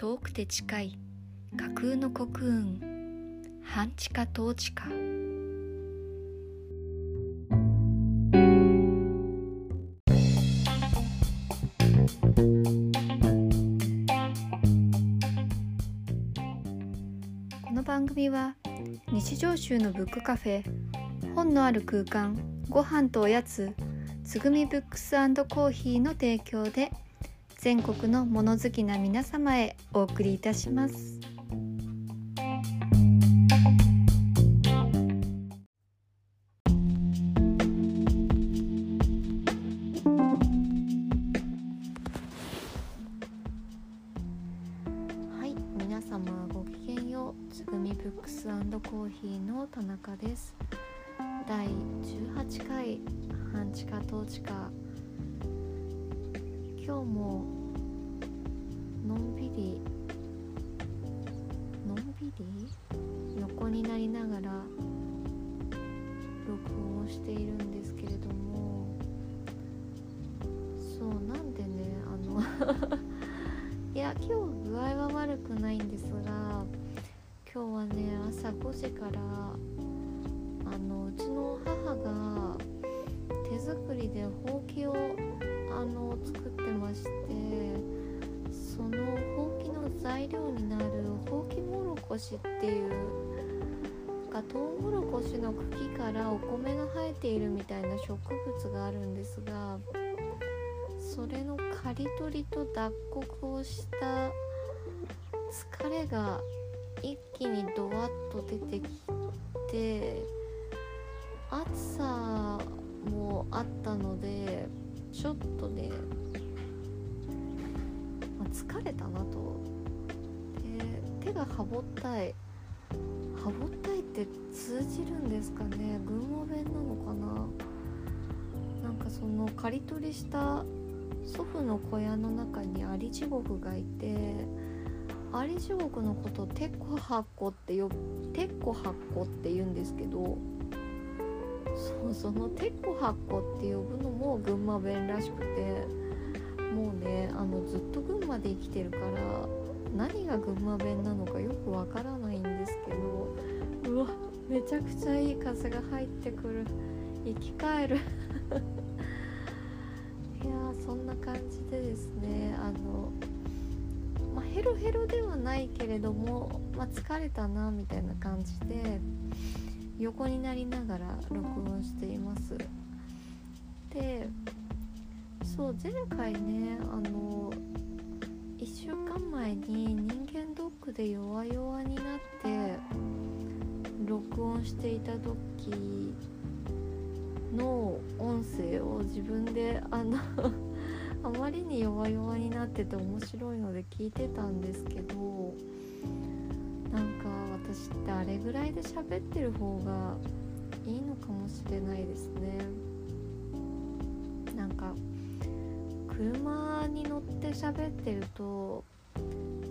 遠くて近い架空の国運半地下統治下。この番組は日常集のブックカフェ本のある空間ご飯とおやつつぐみブックスコーヒーの提供で全国の物好きな皆様へお送りいたします。はい皆様ごきげんよう。つぐみブックスコーヒーの田中です。第18回半地下統治下今日ものんびりのんびり横になりながら録音をしているんですけれどもそうなんでねあの いや今日具合は悪くないんですが今日はね朝5時からあのうちの母が手作りでほうきをしっていうがトウモロコシの茎からお米が生えているみたいな植物があるんですがそれの刈り取りと脱穀をした疲れが一気にドワッと出てきて暑さもあったのでちょっとね、疲れたなと手がハボったい。ハボったいって通じるんですかね。群馬弁なのかな。なんかその刈り取りした祖父の小屋の中にアリ地獄がいてアリ地獄のことをテッコハッコってよテッコハッコって言うんですけどそうそのテッコハッコって呼ぶのも群馬弁らしくてもうねあのずっと群馬で生きてるから何が群馬弁なのかよくわからないんですけどうわめちゃくちゃいい風が入ってくる。生き返る。いやそんな感じでですねあのまあ、ヘロヘロではないけれども、まあ、疲れたなみたいな感じで横になりながら録音しています。でそう前回ねあの1週間前に人間ドックで弱々になって録音していた時の音声を自分であの あまりに弱々になってて面白いので聞いてたんですけどなんか私ってあれぐらいで喋ってる方がいいのかもしれないですね。なんか車に乗って喋ってると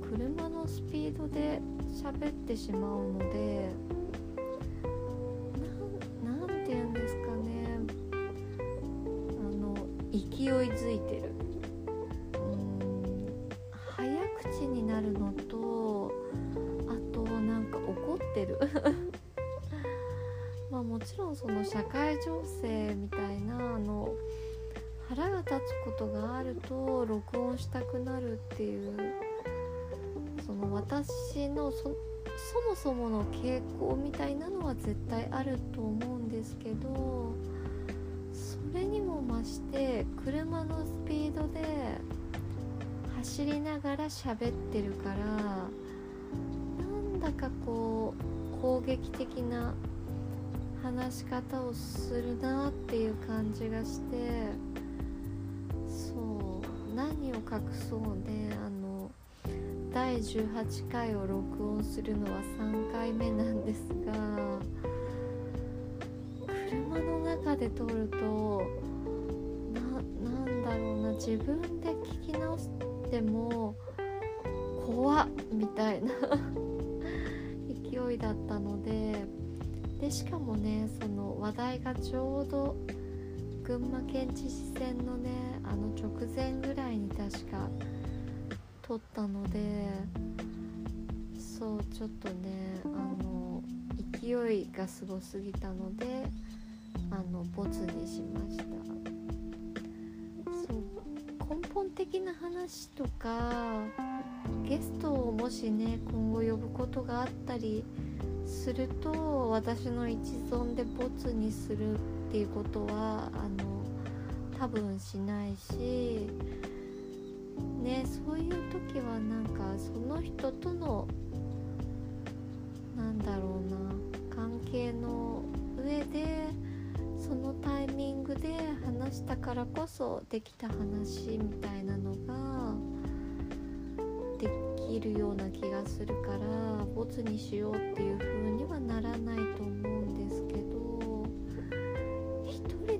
車のスピードで喋ってしまうのでなんなんて言うんですかね。あの勢いづいてる。うん早口になるのとあとなんか怒ってる。まあもちろんその社会情勢みたいなあの腹が立つことがあると録音したくなるっていうその私のそもそもの傾向みたいなのは絶対あると思うんですけどそれにも増して車のスピードで走りながら喋ってるからなんだかこう攻撃的な話し方をするなっていう感じがして何を隠そうねあの第18回を録音するのは3回目なんですが車の中で撮るとななんだろうな自分で聞き直しても怖っみたいな 勢いだったのででしかもねその話題がちょうど群馬県知事選のねあの直前ぐらいに確か撮ったのでそうちょっとねあの勢いがすごすぎたのであのボツにしました。そう根本的な話とかゲストをもしね今後呼ぶことがあったりすると私の一存でボツにするっていうことはあの多分しないしねそういう時はなんかその人とのなんだろうな関係の上でそのタイミングで話したからこそできた話みたいなのができるような気がするからボツにしようっていう風にはならないと思う。ん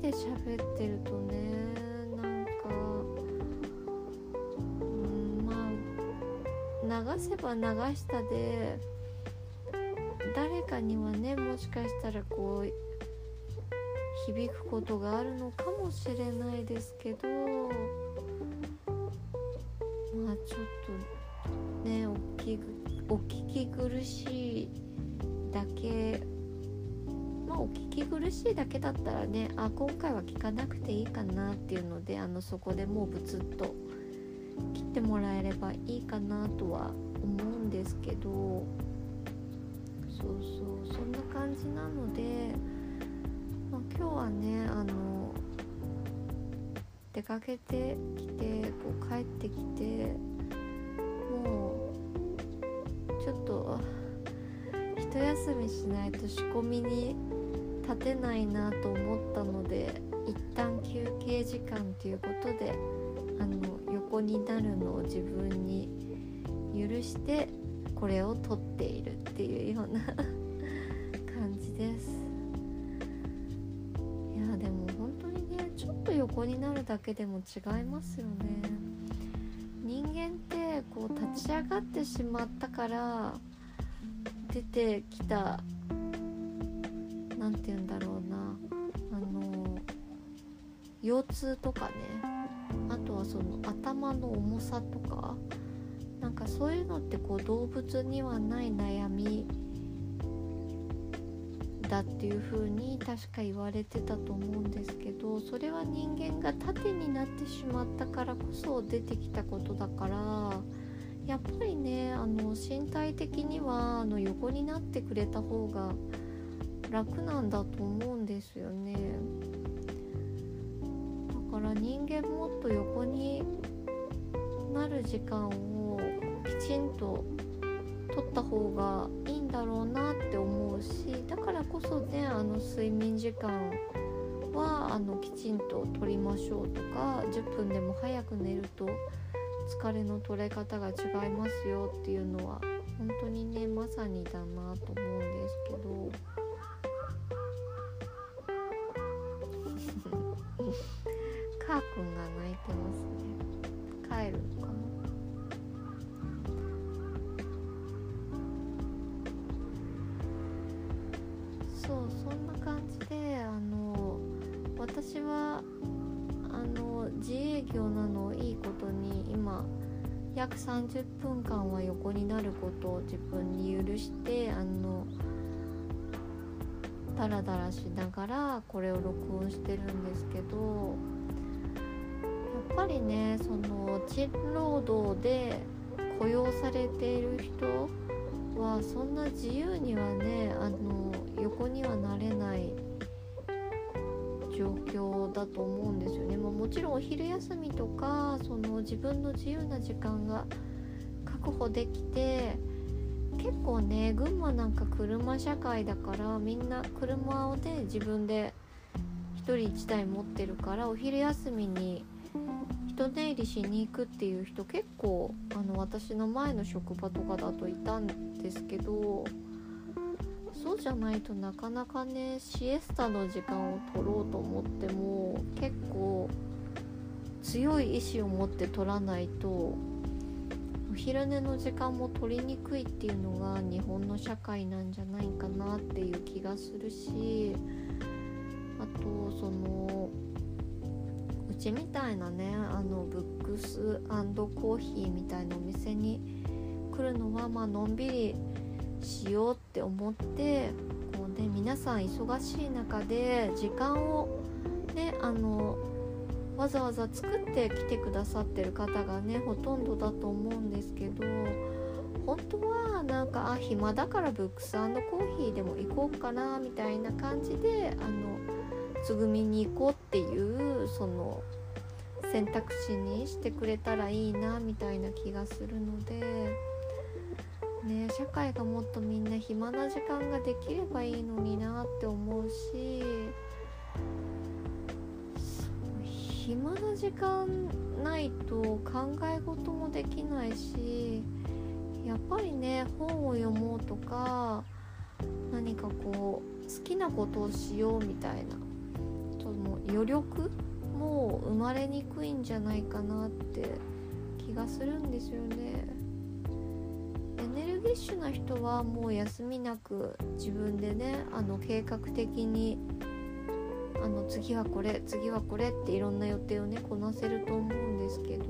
で喋ってるとねなんかうんまあ流せば流したで誰かにはねもしかしたらこう響くことがあるのかもしれないですけどまあちょっとねおきお聞き苦しいだけお聞き苦しいだけだったらねあ今回は聞かなくていいかなっていうのであのそこでもうブツッと切ってもらえればいいかなとは思うんですけどそうそうそんな感じなので。まあ、今日はねあの出かけてきてこう帰ってきてもうちょっと一休みしないと仕込みに立てないなと思ったので一旦休憩時間ということであの横になるのを自分に許してこれを撮っているっていうような 感じです。横になるだけでも違いますよね人間ってこう立ち上がってしまったから出てきた腰痛とかね。あとはその頭の重さとか。なんかそういうのってこう動物にはない悩み。だっていう風に確か言われてたと思うんですけど。それは人間が縦になってしまったからこそ出てきたことだから。やっぱりねあの身体的にはあの横になってくれた方が楽なんだと思うんですよね。から人間もっと横になる時間をきちんと取った方がいいんだろうなって思うしだからこそねあの睡眠時間はあのきちんと取りましょうとか10分でも早く寝ると疲れの取れ方が違いますよっていうのは本当にねまさにだなと思そうそんな感じであの私はあの自営業なのをいいことに今約30分間は横になることを自分に許してあのダラダラしながらこれを録音してるんですけどやっぱりねその賃労働で雇用されている人はそんな自由にはねあのにはなれない状況だと思うんですよね、まあ、もちろんお昼休みとかその自分の自由な時間が確保できて結構ね群馬なんか車社会だからみんな車をね自分で1人1台持ってるからお昼休みに人出入りしに行くっていう人結構あの私の前の職場とかだといたんですけどそうじゃないとなかなかねシエスタの時間を取ろうと思っても結構強い意志を持って取らないとお昼寝の時間も取りにくいっていうのが日本の社会なんじゃないかなっていう気がするしあとそのうちみたいなねあのブックスコーヒーみたいなお店に来るのはまあのんびりしようって思ってこう、ね、皆さん忙しい中で時間をねあのわざわざ作ってきてくださってる方がねほとんどだと思うんですけど本当はなんかあ暇だからブックスコーヒーでも行こうかなみたいな感じであのつぐみに行こうっていうその選択肢にしてくれたらいいなみたいな気がするので、社会がもっとみんな暇な時間ができればいいのになって思うし暇な時間ないと考え事もできないしやっぱりね本を読もうとか何かこう好きなことをしようみたいなその余力も生まれにくいんじゃないかなって気がするんですよね。エネルギッシュな人はもう休みなく自分でねあの計画的にあの次はこれ次はこれっていろんな予定をねこなせると思うんですけど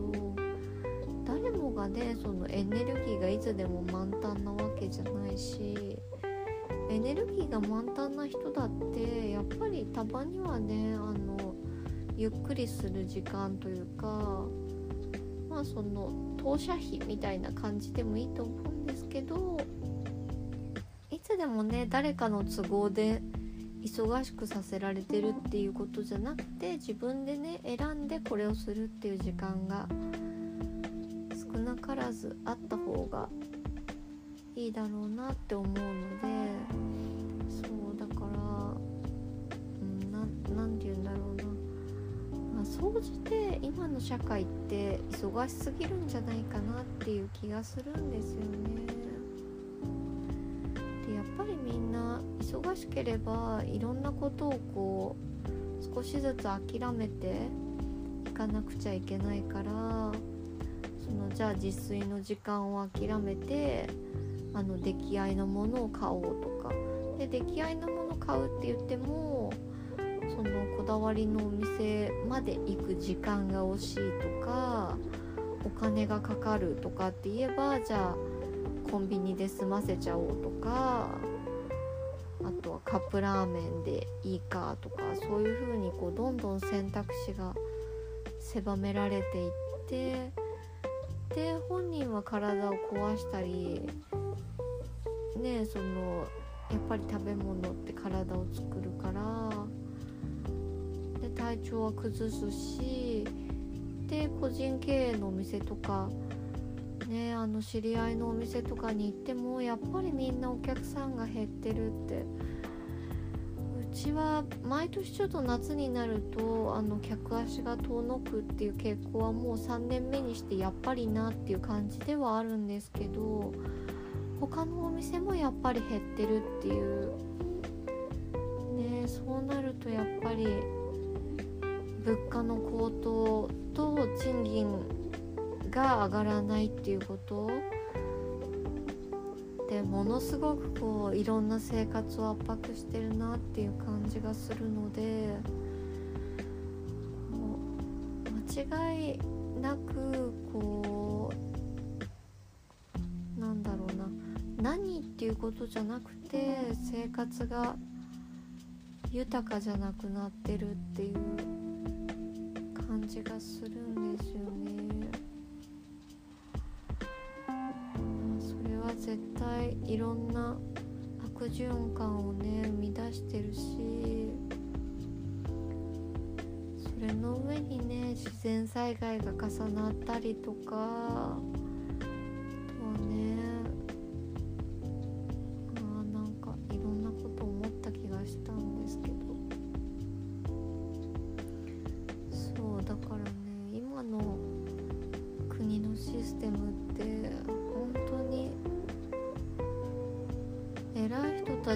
誰もがねそのエネルギーがいつでも満タンなわけじゃないしエネルギーが満タンな人だってやっぱりたまにはねあのゆっくりする時間というかあその当社費みたいな感じでもいいと思うんですけどいつでもね誰かの都合で忙しくさせられてるっていうことじゃなくて自分でね選んでこれをするっていう時間が少なからずあった方がいいだろうなって思うので今の社会って忙しすぎるんじゃないかなっていう気がするんですよね。でやっぱりみんな忙しければいろんなことをこう少しずつ諦めていかなくちゃいけないからそのじゃあ自炊の時間を諦めてあの出来合いのものを買おうとかで出来合いのもの買うって言ってもそのこだわりのお店まで行く時間が惜しいとかお金がかかるとかって言えばじゃあコンビニで済ませちゃおうとかあとはカップラーメンでいいかとかそういう風にこうどんどん選択肢が狭められていってで本人は体を壊したりねそのやっぱり食べ物って体を作るから体調は崩すしで個人経営のお店とかねあの知り合いのお店とかに行ってもやっぱりみんなお客さんが減ってるって。うちは毎年ちょっと夏になるとあの客足が遠のくっていう傾向はもう3年目にしてやっぱりなっていう感じではあるんですけど他のお店もやっぱり減ってるっていう。ねそうなるとやっぱり物価の高騰と賃金が上がらないっていうこと？でものすごくこういろんな生活を圧迫してるなっていう感じがするので間違いなくこうなんだろうな。何っていうことじゃなくて生活が豊かじゃなくなってるっていうじがするんですよね。それは絶対いろんな悪循環をね生み出してるしそれの上にね自然災害が重なったりとか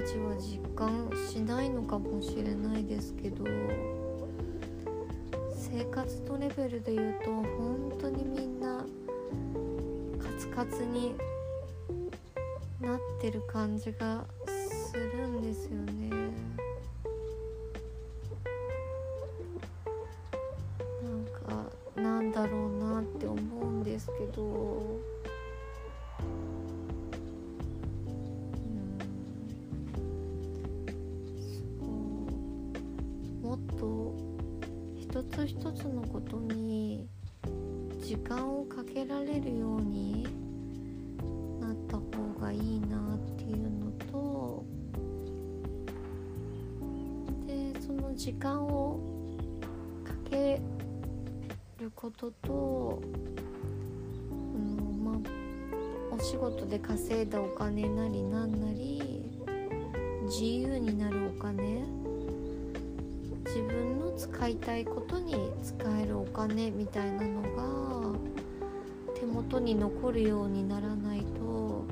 ちは実感しないのかもしれないですけど生活とレベルで言うと本当にみんなカツカツになってる感じが時間をかけることと、うんまあ、お仕事で稼いだお金なりなんなり自由になるお金自分の使いたいことに使えるお金みたいなのが手元に残るようにならないと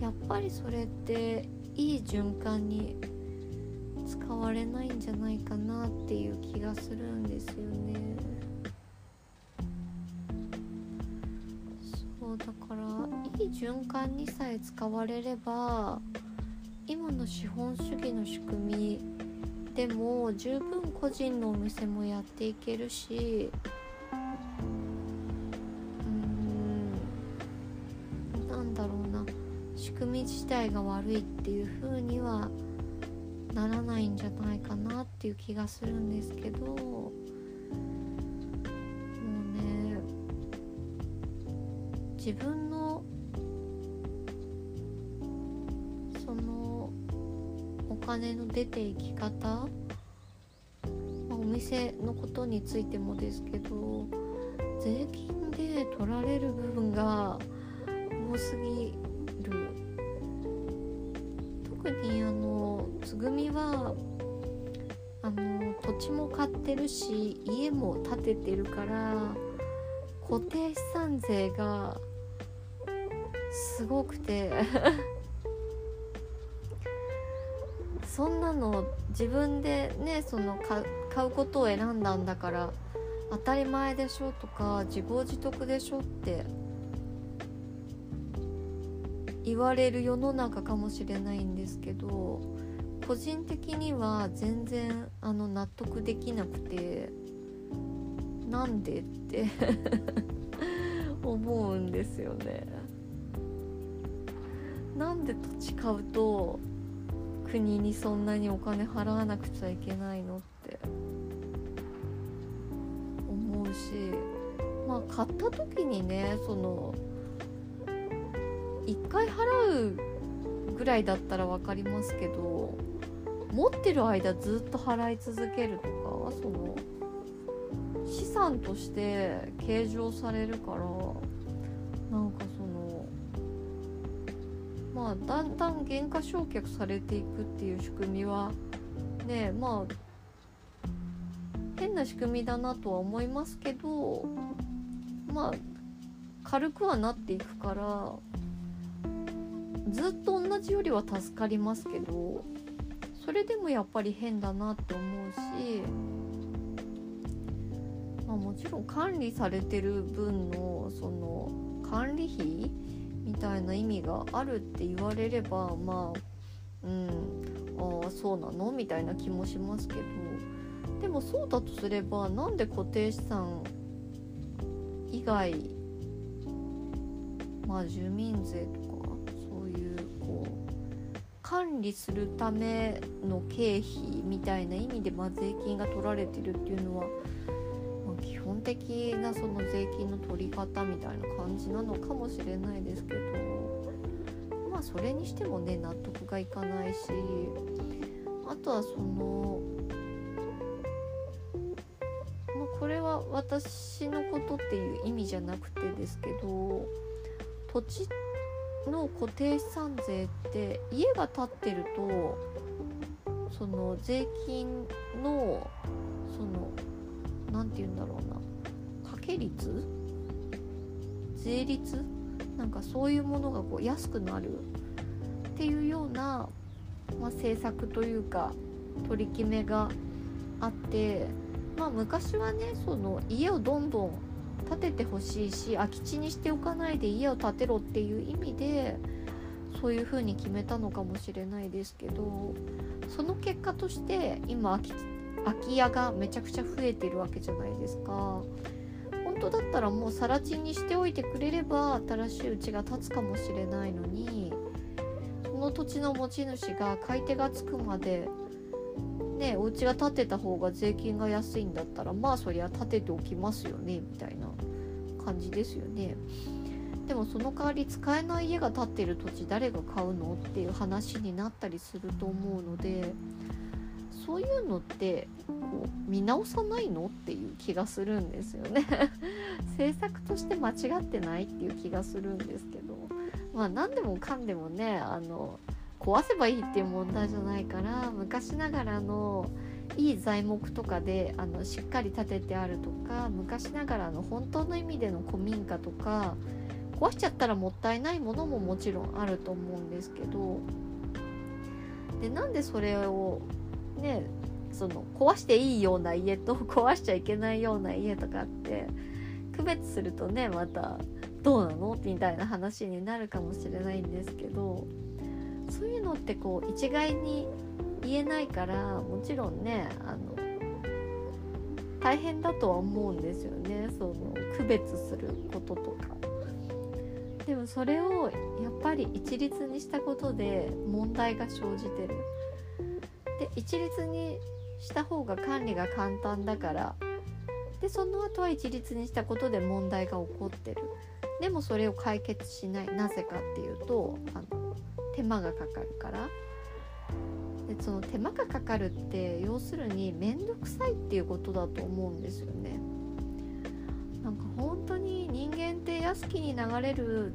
やっぱりそれっていい循環に使われないんじゃないかなっていう気がするんですよね。そうだからいい循環にさえ使われれば今の資本主義の仕組みでも十分個人のお店もやっていけるしうんなんだろうな仕組み自体が悪いっていう風にはならないんじゃないかなっていう気がするんですけどもうね自分のそのお金の出ていき方、お店のことについてもですけど税金で取られる部分が多すぎてるし家も建ててるから固定資産税がすごくて。そんなの自分でねその買うことを選んだんだから当たり前でしょとか自業自得でしょって言われる世の中かもしれないんですけど個人的には全然あの納得できなくてなんでって 思うんですよね。なんで土地買うと国にそんなにお金払わなくちゃいけないのって思うしまあ買った時にねその1回払うぐらいだったら分かりますけど持ってる間ずっと払い続けるとかその資産として計上されるからなんかそのまあだんだん減価償却されていくっていう仕組みはねまあ変な仕組みだなとは思いますけどまあ軽くはなっていくからずっと同じよりは助かりますけどそれでもやっぱり変だなって思うし、まあ、もちろん管理されてる分のその管理費みたいな意味があるって言われればまあうんああそうなのみたいな気もしますけど。でもそうだとすればなんで固定資産以外まあ住民税と管理するための経費みたいな意味で、まあ、税金が取られてるっていうのは、まあ、基本的なその税金の取り方みたいな感じなのかもしれないですけどまあそれにしてもね納得がいかないしあとはその、まあ、これは私のことっていう意味じゃなくてですけど土地っての固定資産税って家が建ってるとその税金のその何て言うんだろうな。掛け率？税率？なんかそういうものがこう安くなる。っていうような、まあ、政策というか取り決めがあってまあ昔はねその家をどんどん建ててほしいし空き地にしておかないで家を建てろっていう意味でそういう風に決めたのかもしれないですけどその結果として今空き家がめちゃくちゃ増えてるわけじゃないですか。本当だったらもう更地にしておいてくれれば新しいうちが建つかもしれないのにその土地の持ち主が買い手がつくまでねお家が建てた方が税金が安いんだったらまあそりゃ建てておきますよねみたいな感じですよね。でもその代わり使えない家が建ってる土地誰が買うの？っていう話になったりすると思うのでそういうのってこう見直さないの？っていう気がするんですよね。政策として間違ってないっていう気がするんですけど。まあ何でもかんでもねあの壊せばいいっていう問題じゃないから昔ながらのいい材木とかであのしっかり建ててあるとか昔ながらの本当の意味での古民家とか壊しちゃったらもったいないものももちろんあると思うんですけどでなんでそれをねその壊していいような家と 壊しちゃいけないような家とかって区別するとねまたどうなの？みたいな話になるかもしれないんですけどそういうのってこう一概に言えないからもちろんねあの大変だとは思うんですよねその区別することとか。でもそれをやっぱり一律にしたことで問題が生じてる。で一律にした方が管理が簡単だからでその後は一律にしたことで問題が起こってるでもそれを解決しないなぜかっていうとあの手間がかかるから。でその手間がかかるって要するに面倒くさいっていうことだと思うんですよね。なんか本当に人間って安きに流れる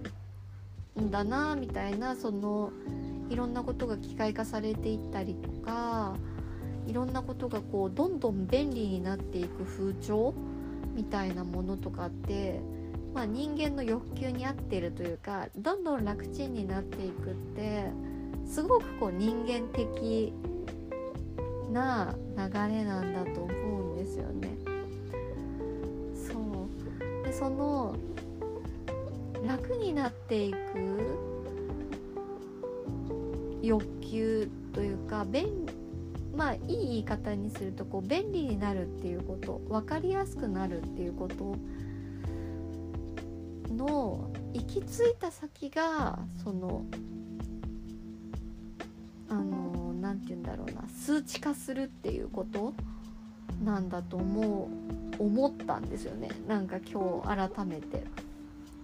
んだなみたいなそのいろんなことが機械化されていったりとかいろんなことがこうどんどん便利になっていく風潮みたいなものとかって、まあ、人間の欲求に合っているというかどんどん楽ちんになっていくってすごくこう人間的な流れなんだと思うんですよね。そうでその楽になっていく欲求というか便まあいい言い方にするとこう便利になるっていうこと分かりやすくなるっていうことの行き着いた先がそのあの何て言うんだろうな数値化するっていうことなんだと思う思ったんですよねなんか今日改めて。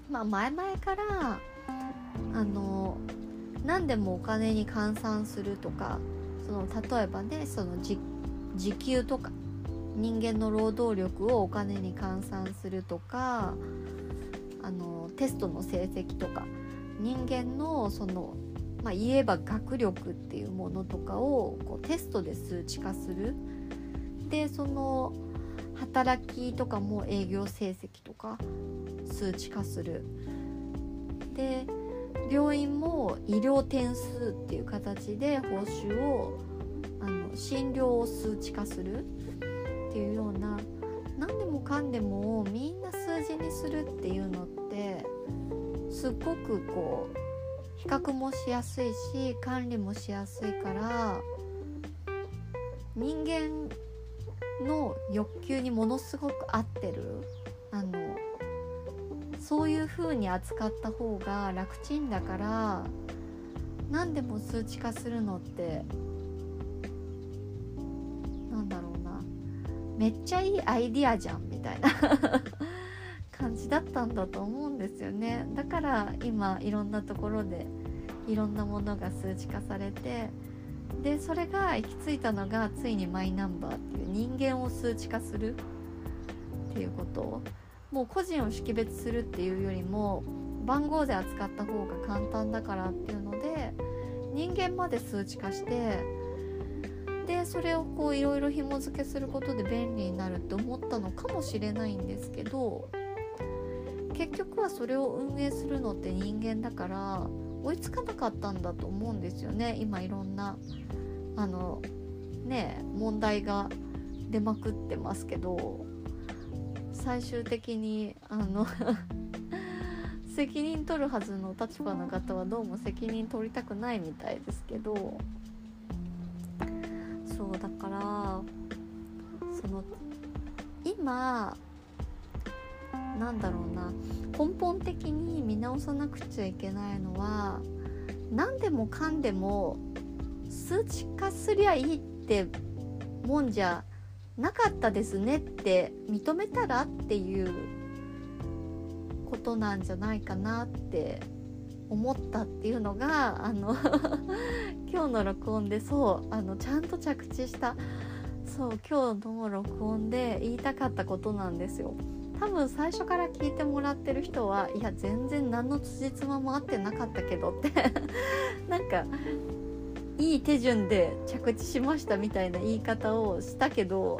まあ前々からあの何でもお金に換算するとかその例えばねその時給とか人間の労働力をお金に換算するとかあのテストの成績とか人間のその、まあ、言えば学力っていうものとかをこうテストで数値化する。でその働きとかも営業成績とか数値化する。で病院も医療点数っていう形で報酬をあの診療を数値化するっていうような何でもかんでもみんな数字にするっていうのってすっごくこう比較もしやすいし管理もしやすいから人間の欲求にものすごく合ってる。あのそういう風に扱った方が楽ちんだから何でも数値化するのってなんだろうな。めっちゃいいアイディアじゃんみたいな。じだったんだと思うんですよね。だから今いろんなところでいろんなものが数値化されてでそれが行き着いたのがついにマイナンバーっていう人間を数値化するっていうこと。もう個人を識別するっていうよりも番号で扱った方が簡単だからっていうので人間まで数値化してでそれをこういろいろ紐付けすることで便利になるって思ったのかもしれないんですけど結局はそれを運営するのって人間だから追いつかなかったんだと思うんですよね。今いろんなあのね問題が出まくってますけど最終的にあの 責任取るはずの立場の方はどうも責任取りたくないみたいですけどそうだからその今なんだろうな根本的に見直さなくちゃいけないのは何でもかんでも数値化すりゃいいってもんじゃなかったですねって認めたらっていうことなんじゃないかなって思ったっていうのがあの 今日の録音でそうあのちゃんと着地したそう今日の録音で言いたかったことなんですよ。多分最初から聞いてもらってる人はいや全然何の辻褄も合ってなかったけどって なんかいい手順で着地しましたみたいな言い方をしたけど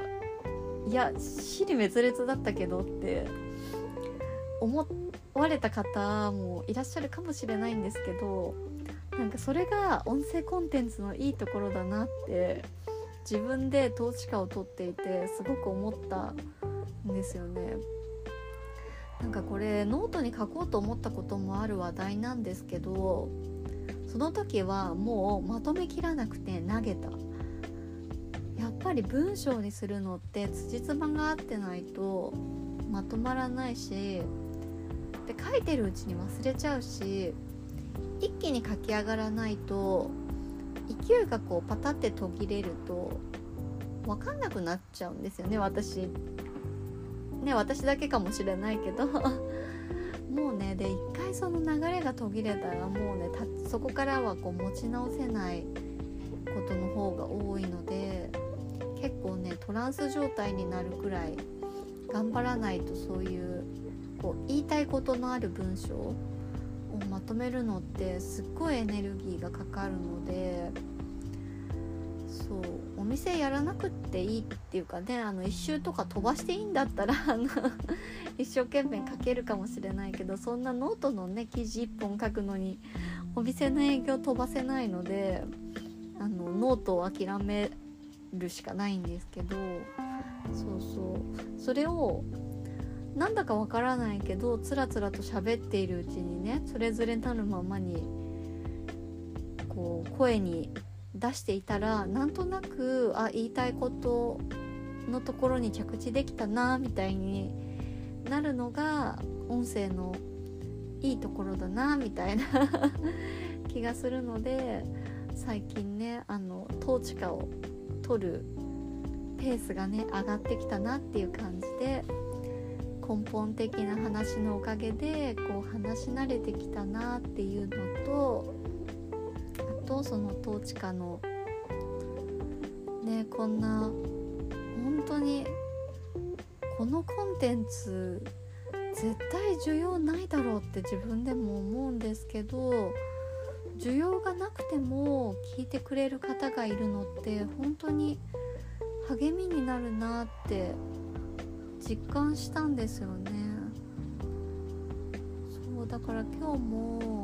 いや死に滅裂だったけどって思われた方もいらっしゃるかもしれないんですけどなんかそれが音声コンテンツのいいところだなって自分で統治下を取っていてすごく思ったんですよね。なんかこれノートに書こうと思ったこともある話題なんですけどその時はもうまとめきらなくて投げた。やっぱり文章にするのって辻褄が合ってないとまとまらないしで書いてるうちに忘れちゃうし一気に書き上がらないと勢いがこうパタって途切れると分かんなくなっちゃうんですよね私。ね私だけかもしれないけど。もうねで一回その流れが途切れたらもうねそこからはこう持ち直せないことの方が多いので結構ねトランス状態になるくらい頑張らないとそういうこう言いたいことのある文章をまとめるのってすっごいエネルギーがかかるのでそう。店やらなくっていいっていうかねあの一周とか飛ばしていいんだったら あの一生懸命書けるかもしれないけどそんなノートのね記事1本書くのにお店の営業飛ばせないのであのノートを諦めるしかないんですけどそうそう。それをなんだかわからないけどつらつらと喋っているうちにねそれぞれなるままにこう声に出していたらなんとなくあ言いたいことのところに着地できたなみたいになるのが音声のいいところだなみたいな 気がするので最近ねあの統治下を取るペースがね上がってきたなっていう感じで根本的な話のおかげでこう話し慣れてきたなっていうのととその統治下のねこんな本当にこのコンテンツ絶対需要ないだろうって自分でも思うんですけど需要がなくても聞いてくれる方がいるのって本当に励みになるなって実感したんですよね。そうだから今日も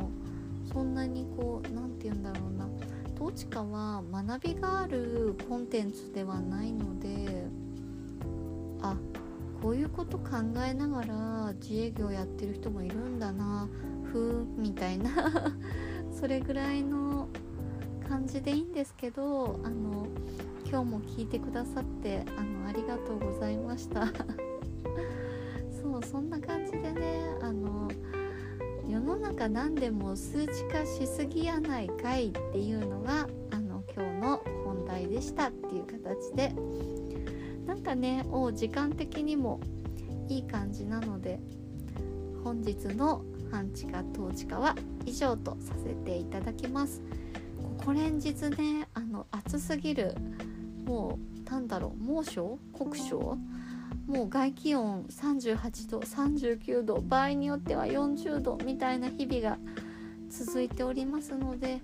そんなにこう何て言うんだろうな。統治下は学びがあるコンテンツではないのであこういうこと考えながら自営業やってる人もいるんだなふーみたいな。それぐらいの感じでいいんですけどあの今日も聞いてくださってあのありがとうございました。そうそんな感じで世の中何でも数値化しすぎやないかいっていうのがあの今日の問題でしたっていう形で。なんかねお時間的にもいい感じなので本日の半地下統治下は以上とさせていただきます。ここ連日ねあの暑すぎるもうなんだろう猛暑？酷暑？もう外気温38度39度場合によっては40度みたいな日々が続いておりますので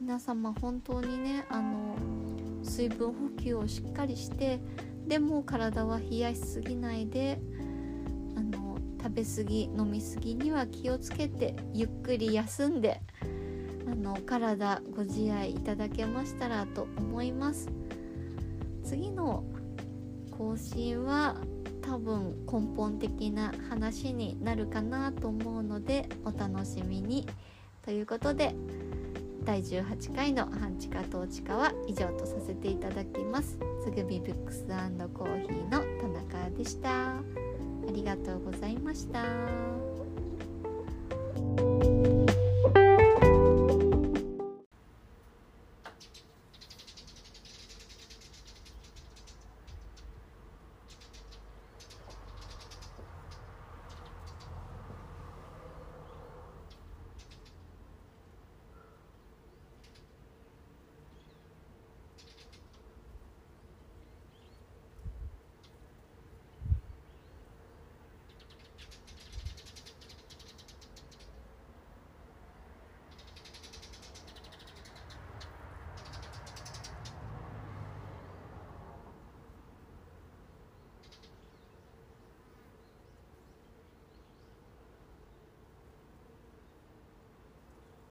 皆様本当にねあの水分補給をしっかりしてでも体は冷やしすぎないであの食べ過ぎ飲み過ぎには気をつけてゆっくり休んであの体ご自愛いただけましたらと思います。次の更新は多分根本的な話になるかなと思うのでお楽しみに。ということで第18回の半地下統治下は以上とさせていただきます。つぐみブックスコーヒーの田中でした。ありがとうございました。